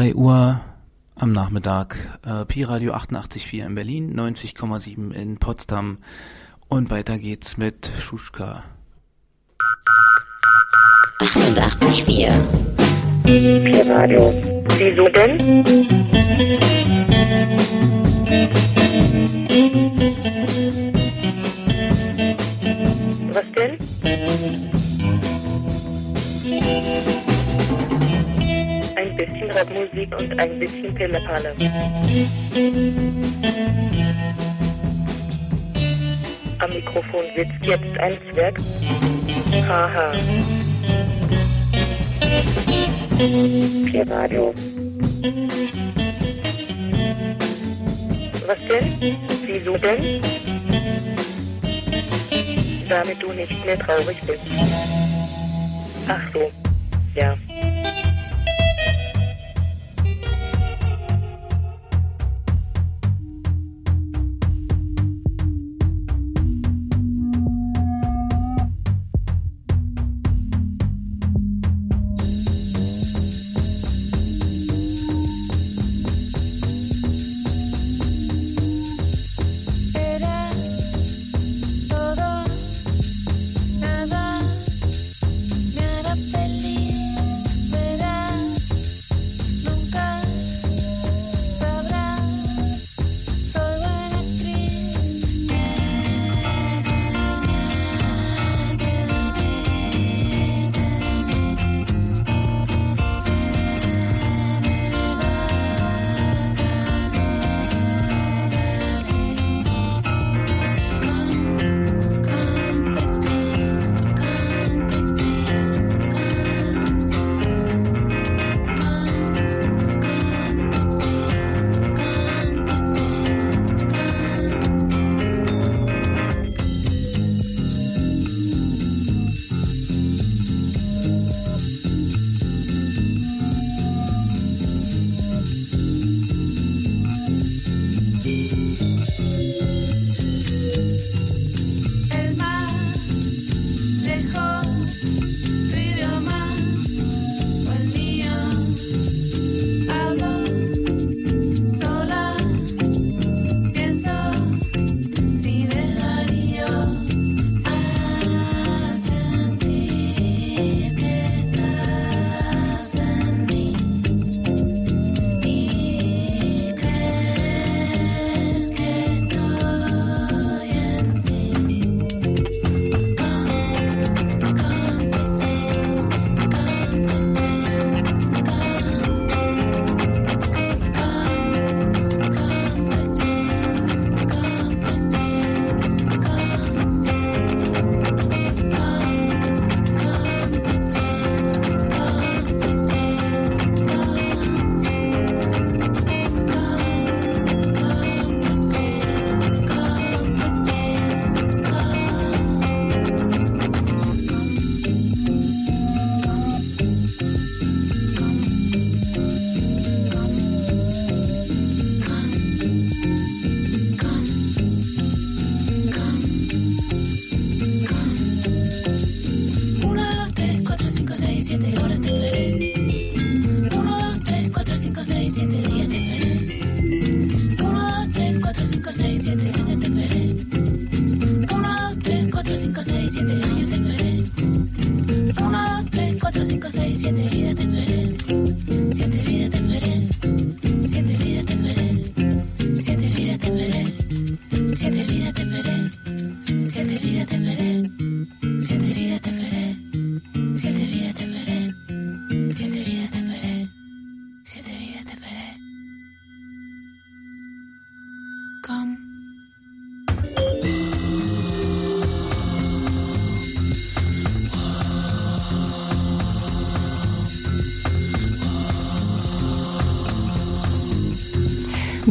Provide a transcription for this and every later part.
3 Uhr am Nachmittag. Äh, Pi Radio 88,4 in Berlin, 90,7 in Potsdam. Und weiter geht's mit Schuschka. 88,4 Pi Radio. Wieso denn? Was denn? Bisschen Rapmusik und ein bisschen Pillepalle. Am Mikrofon sitzt jetzt ein Zwerg. Haha. Pi Radio. Was denn? Wieso denn? Damit du nicht mehr traurig bist. Ach so. Ja.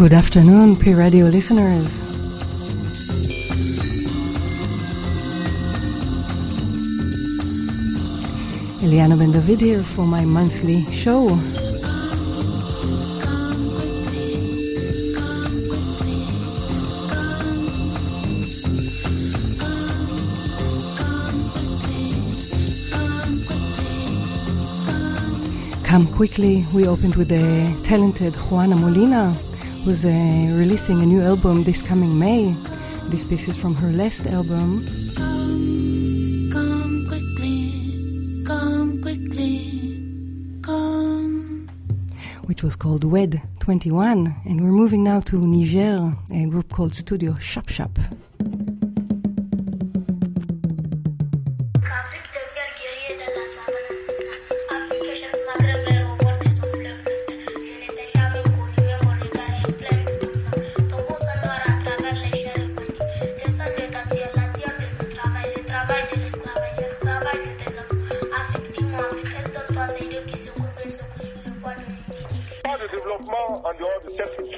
Good afternoon, Pi Radio listeners. Eliana Ben David here for my monthly show. Come quickly, we opened with the talented Juana Molina who's uh, releasing a new album this coming May. This piece is from her last album. Which was called Wed 21, and we're moving now to Niger, a group called Studio Shap Shap. just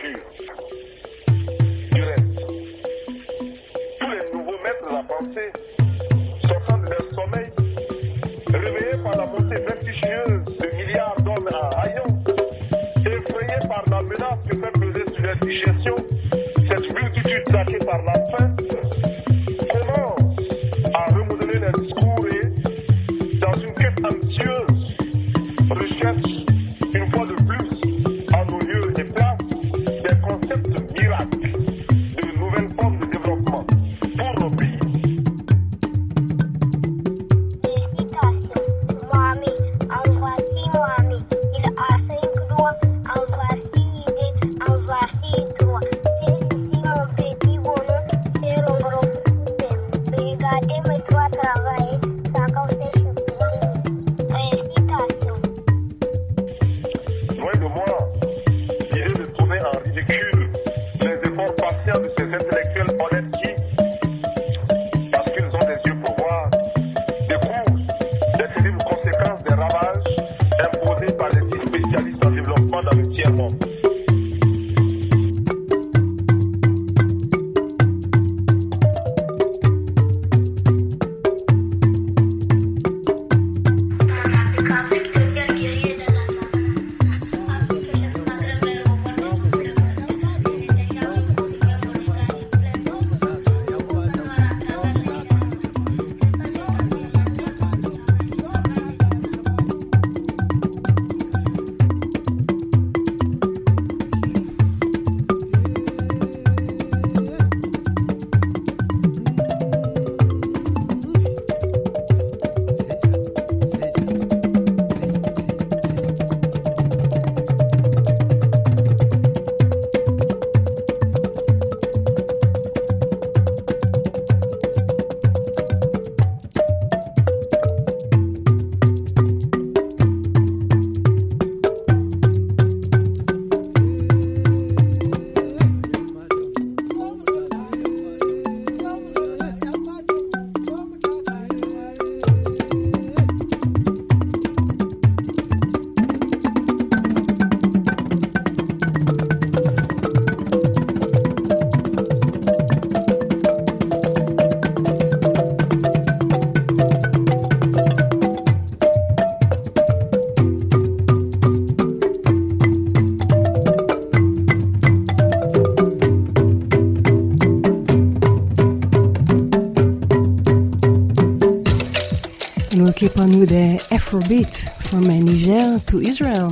the Afrobeat from uh, Niger to Israel.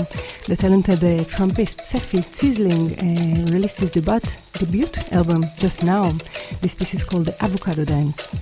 The talented uh, trumpist Sefi Zisling uh, released his debut, debut album just now. This piece is called the Avocado Dance.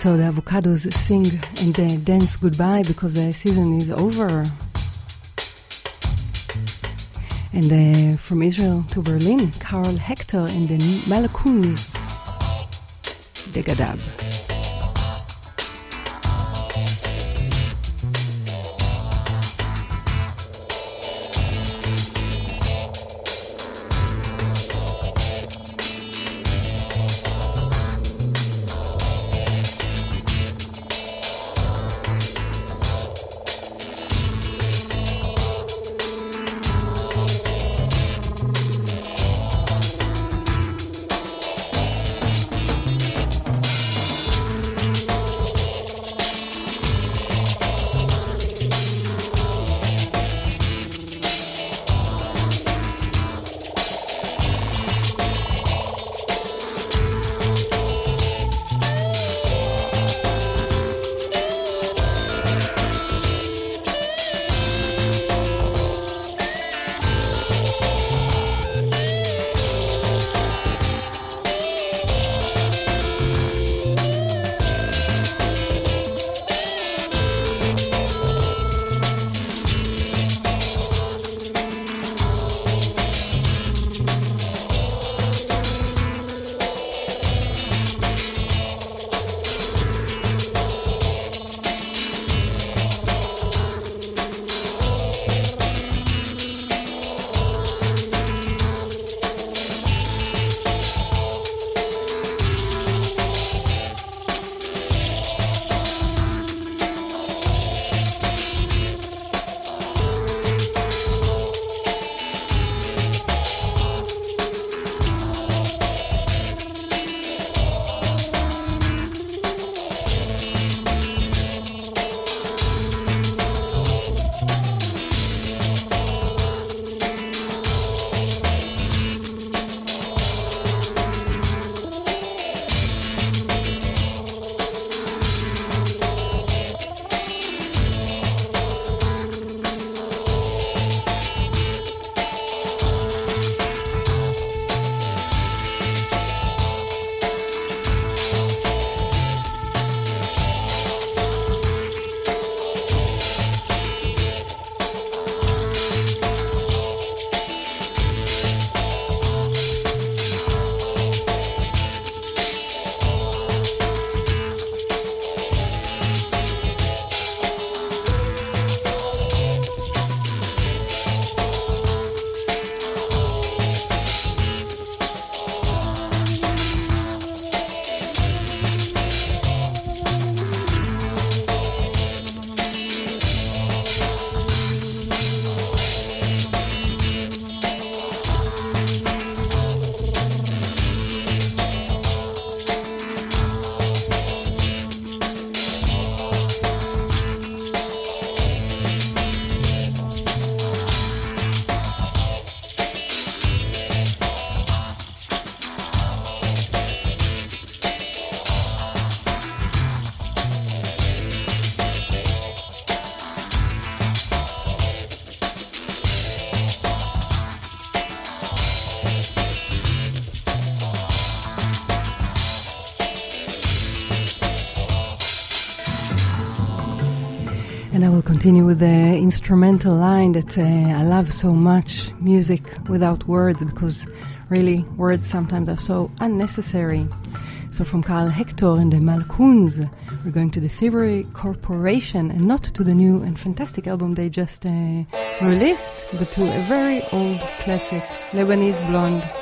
So the avocados sing and they dance goodbye because the season is over. And uh, from Israel to Berlin, Karl Hector and the Malcouns, the continue with the instrumental line that uh, I love so much music without words because really words sometimes are so unnecessary. So, from Karl Hector and the Malcouns, we're going to the Thievery Corporation and not to the new and fantastic album they just uh, released, but to a very old classic, Lebanese Blonde.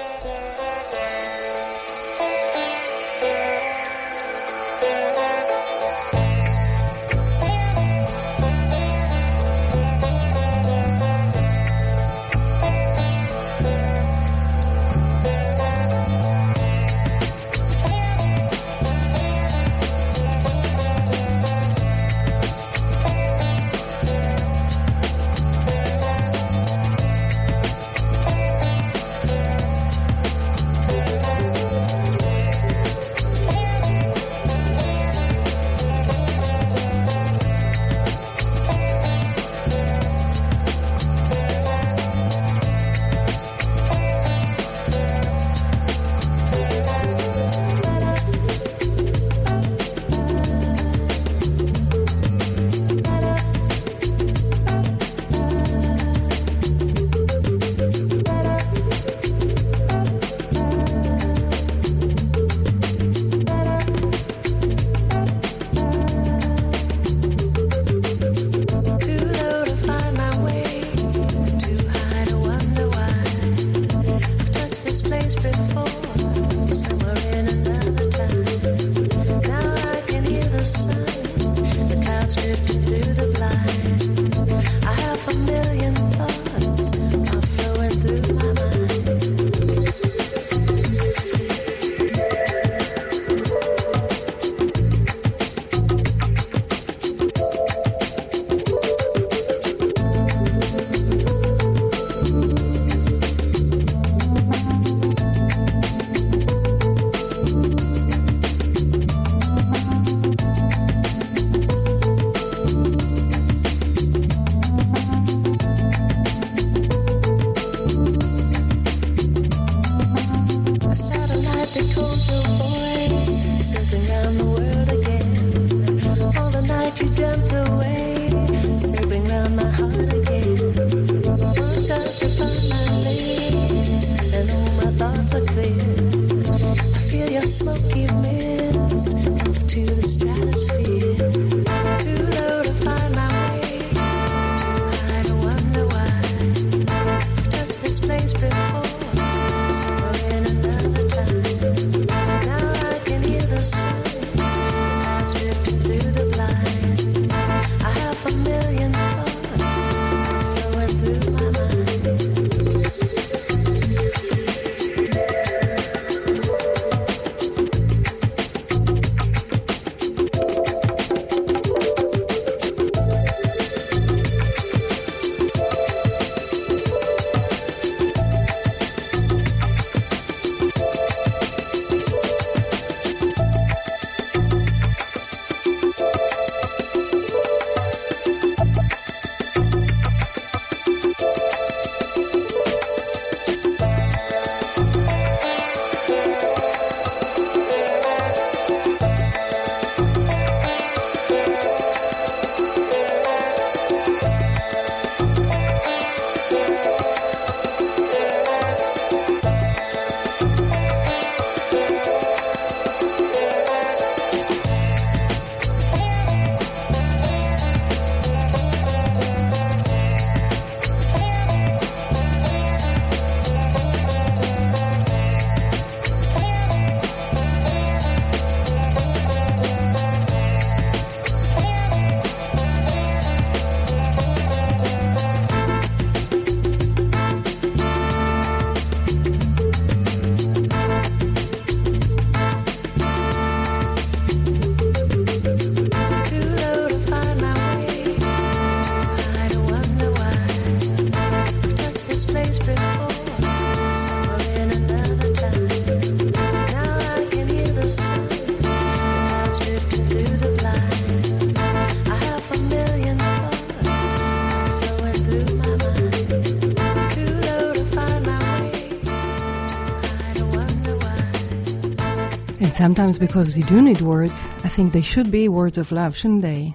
Sometimes because you do need words, I think they should be words of love, shouldn't they?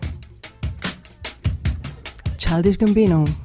Childish Gambino.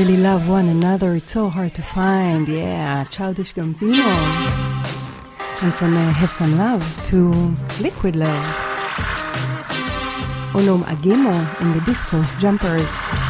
Really love one another, it's so hard to find. Yeah, Childish Gambino. And from uh, Have Some Love to Liquid Love. Onom Agemo in the disco Jumpers.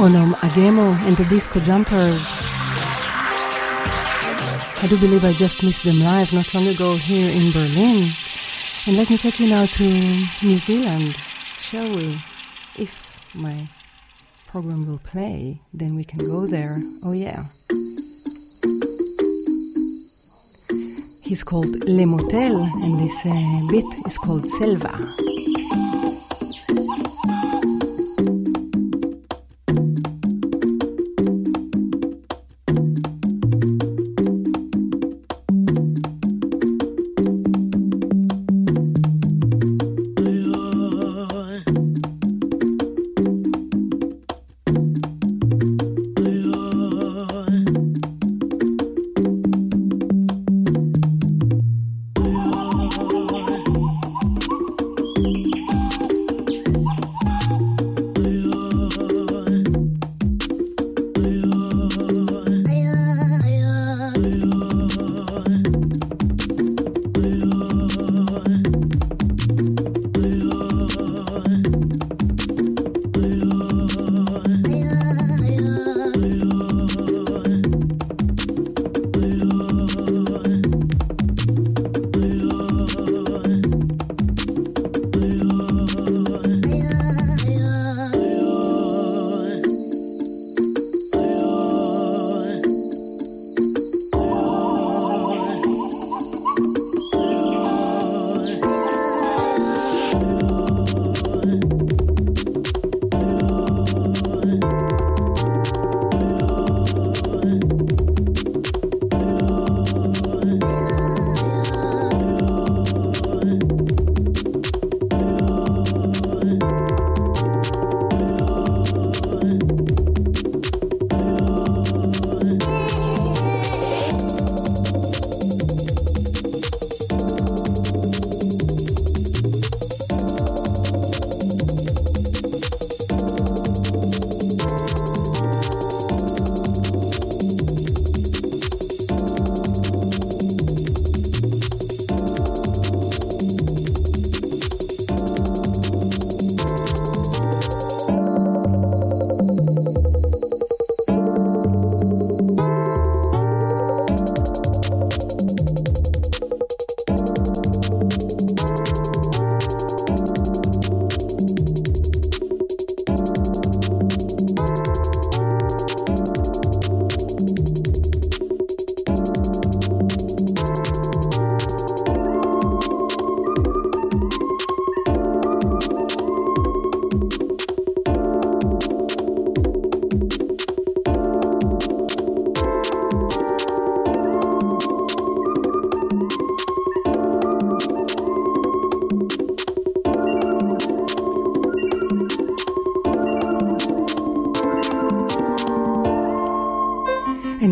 Onom Agemo and the Disco Jumpers. I do believe I just missed them live not long ago here in Berlin. And let me take you now to New Zealand, shall we? If my program will play, then we can go there. Oh, yeah. He's called Le Motel, and this uh, bit is called Selva.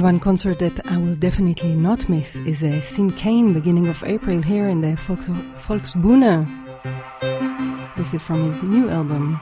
One concert that I will definitely not miss is a Sinkane beginning of April here in the Volks Volksbühne. This is from his new album.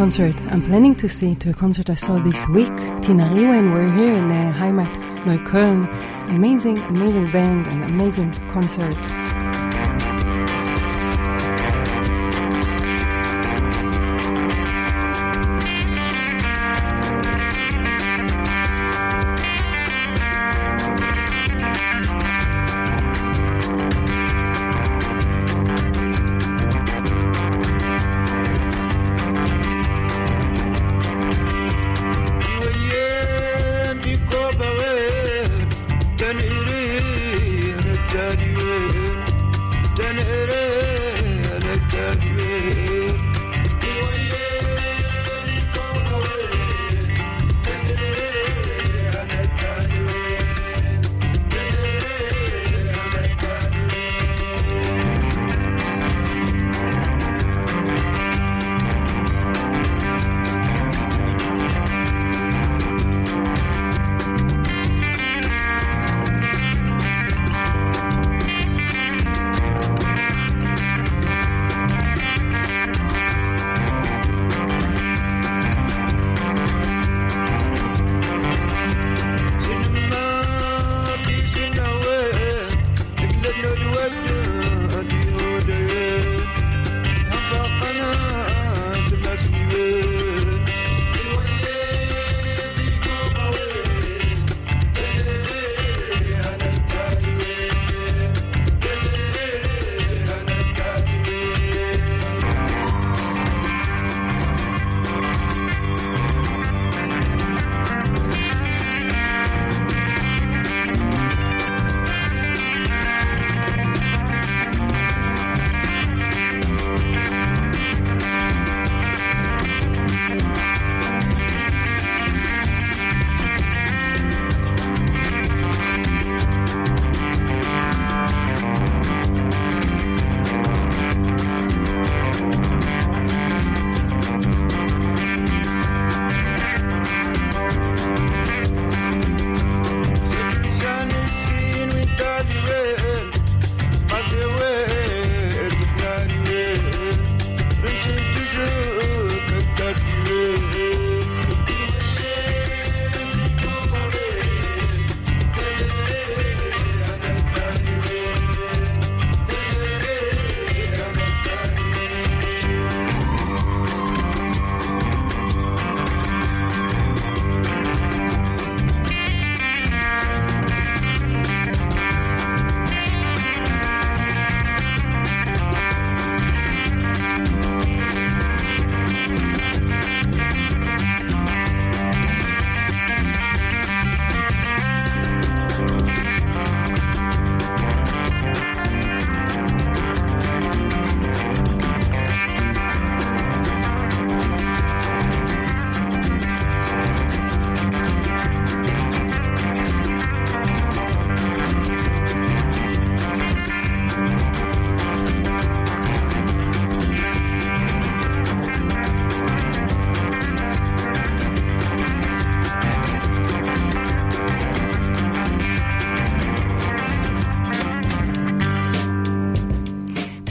Concert I'm planning to see, to a concert I saw this week. Tinariwen, we're here in the Heimat Neukölln. Amazing, amazing band and amazing concert.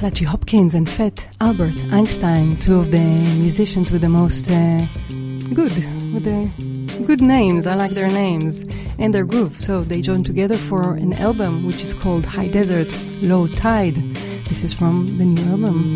Clutchy Hopkins and Fat Albert Einstein, two of the musicians with the most uh, good, with the good names. I like their names and their groove. So they joined together for an album which is called High Desert, Low Tide. This is from the new album.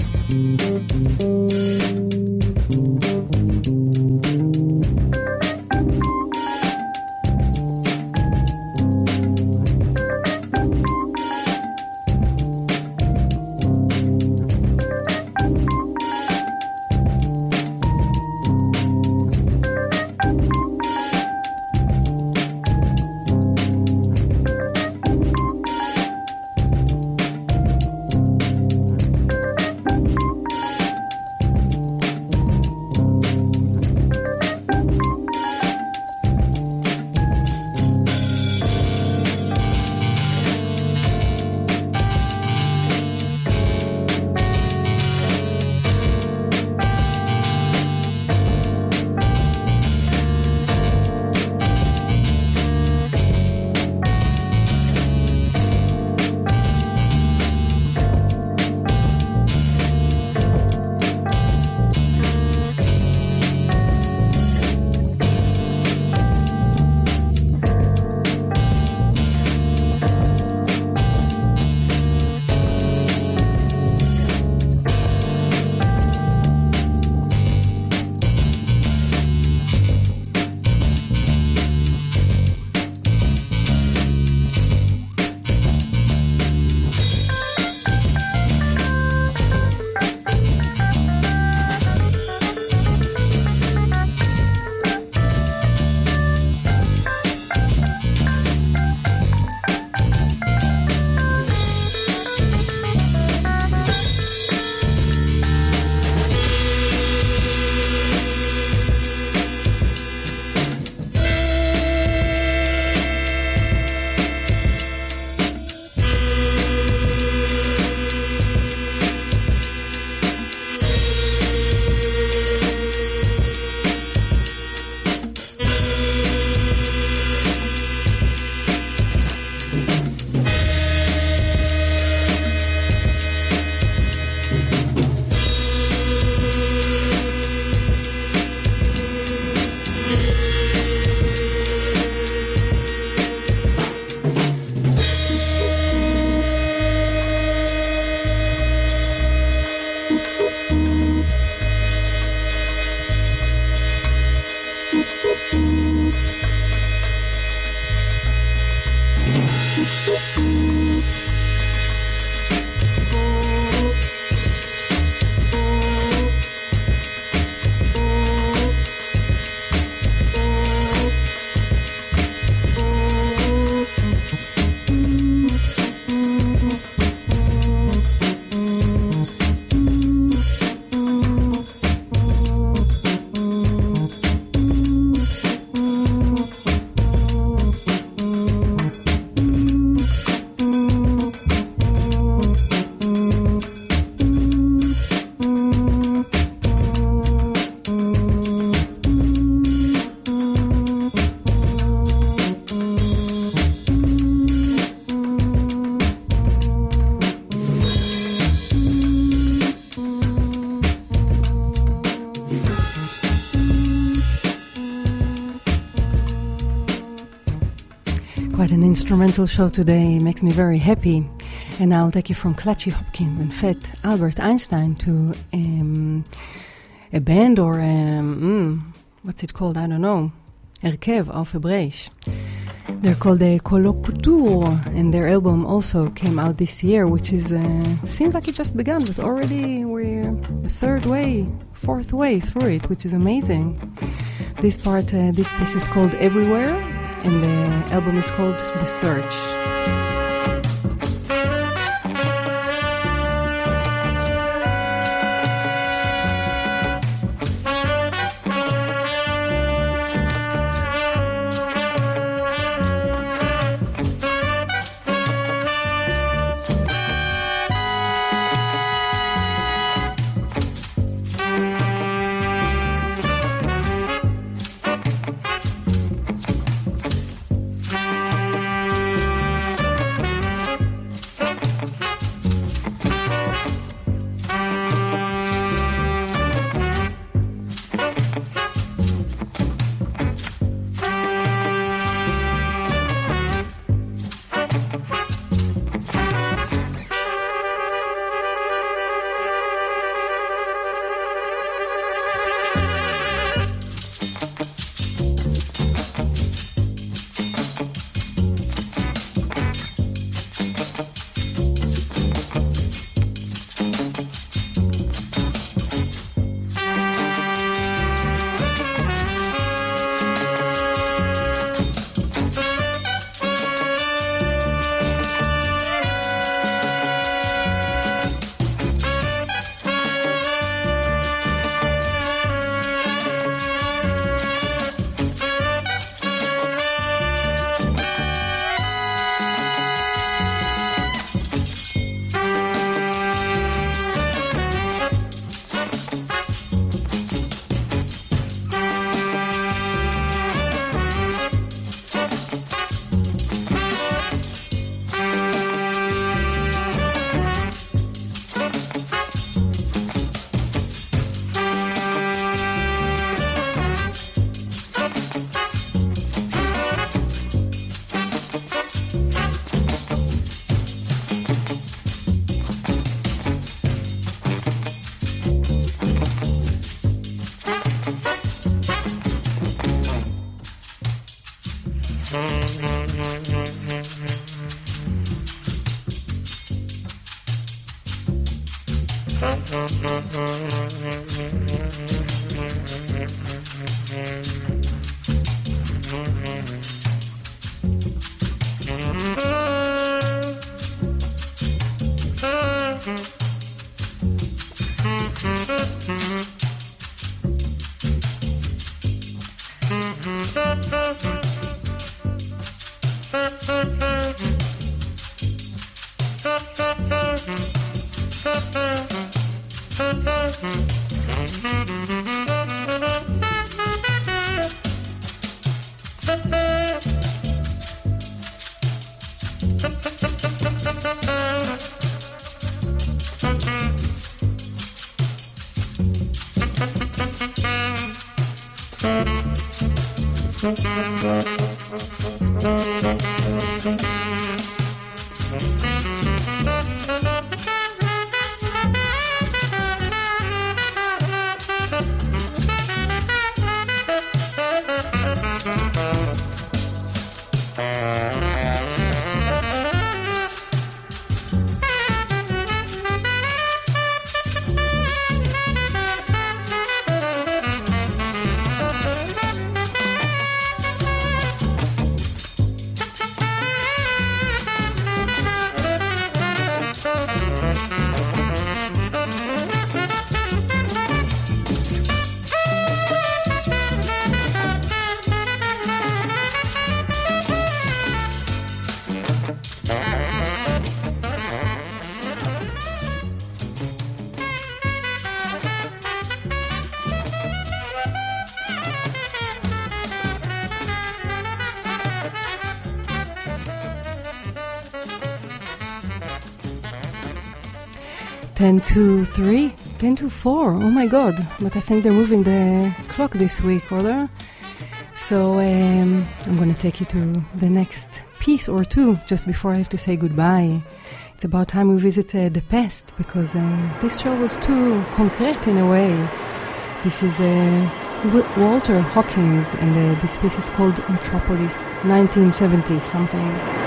Instrumental show today, makes me very happy. And I'll take you from Clutchy Hopkins and Fat Albert Einstein to um, a band or um, mm, what's it called? I don't know. Erkev auf Hebräisch. They're called the Collocutor, and their album also came out this year, which is uh, seems like it just began, but already we're a third way, fourth way through it, which is amazing. This part, uh, this piece is called Everywhere, and the album is called The Search. Mm-hmm. Ten to three, ten to four. Oh my god! But I think they're moving the clock this week, or there. So um, I'm going to take you to the next piece or two just before I have to say goodbye. It's about time we visit uh, the past because uh, this show was too concrete in a way. This is uh, Walter Hawkins, and uh, this piece is called Metropolis, 1970 something.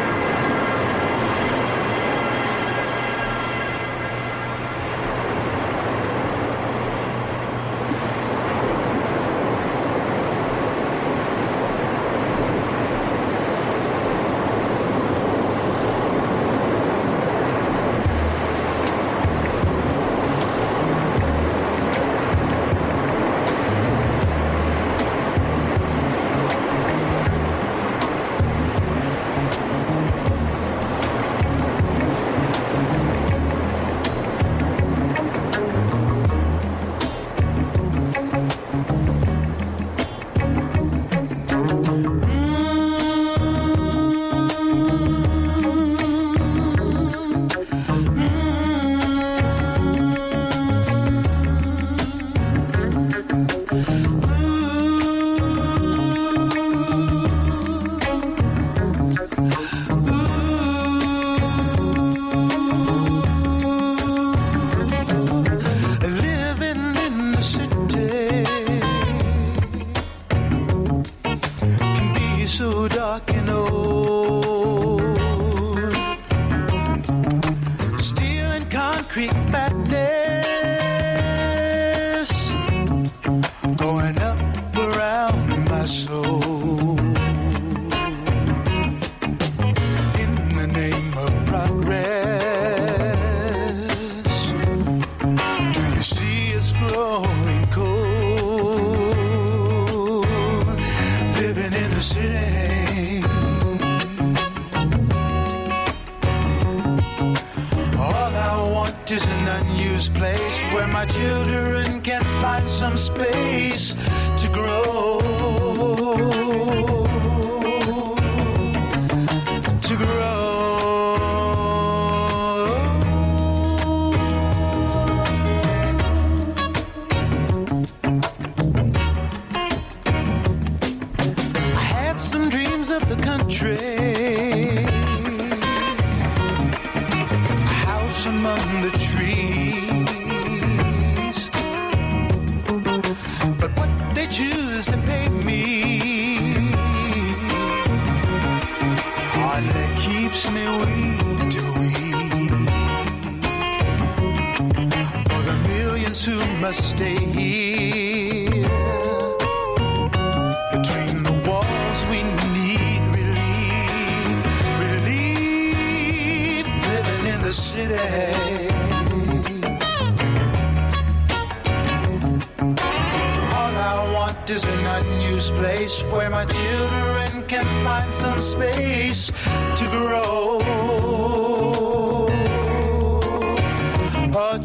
So dark and old.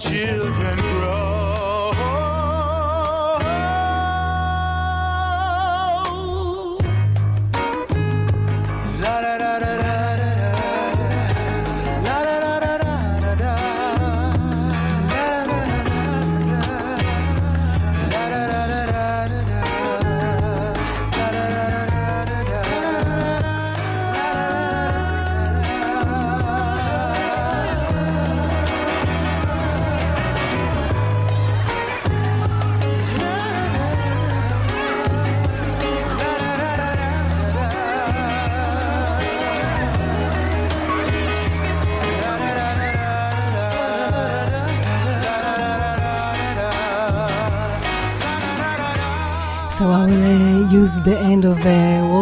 Our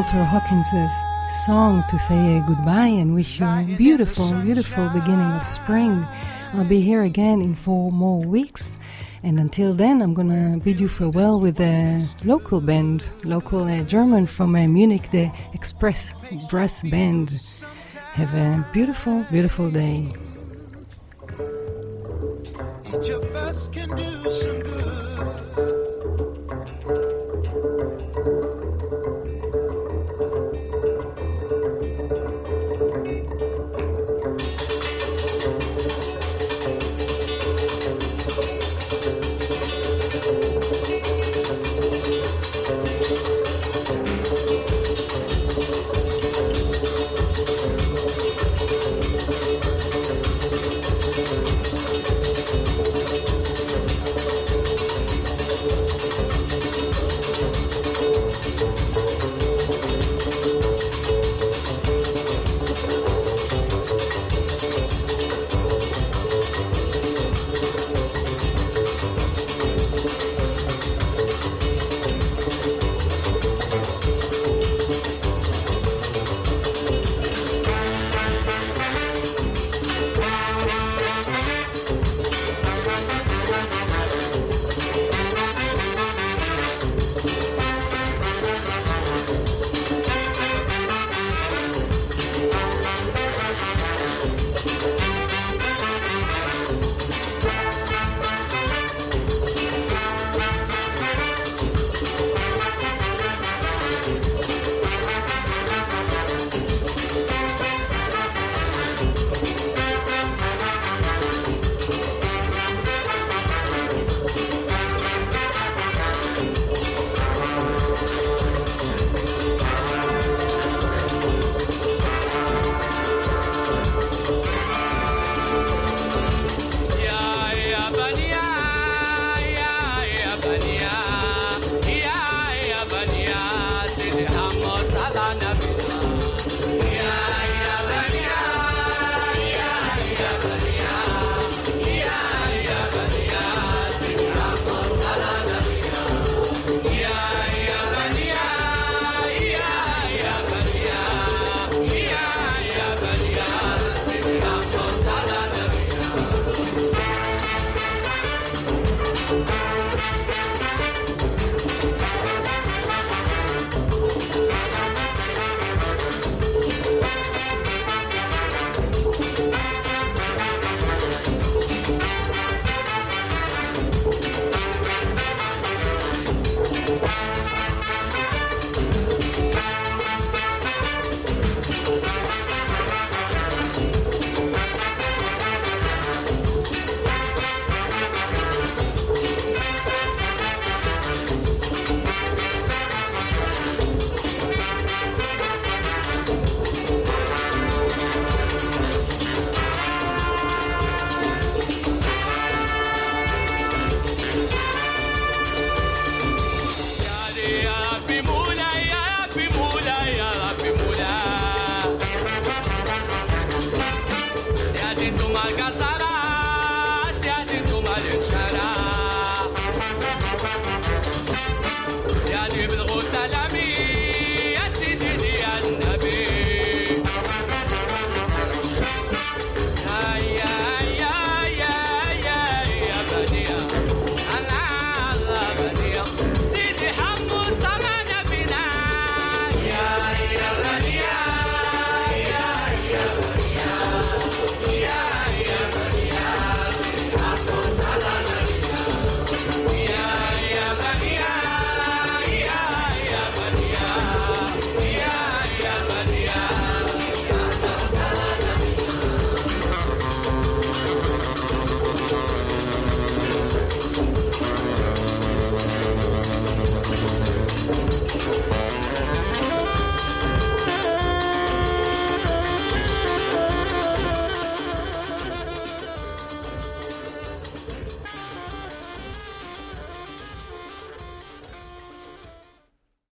Walter Hawkins's song to say goodbye and wish you a beautiful, beautiful beginning of spring. I'll be here again in four more weeks. And until then, I'm gonna bid you farewell with a local band, local uh, German from uh, Munich, the Express Brass Band. Have a beautiful, beautiful day.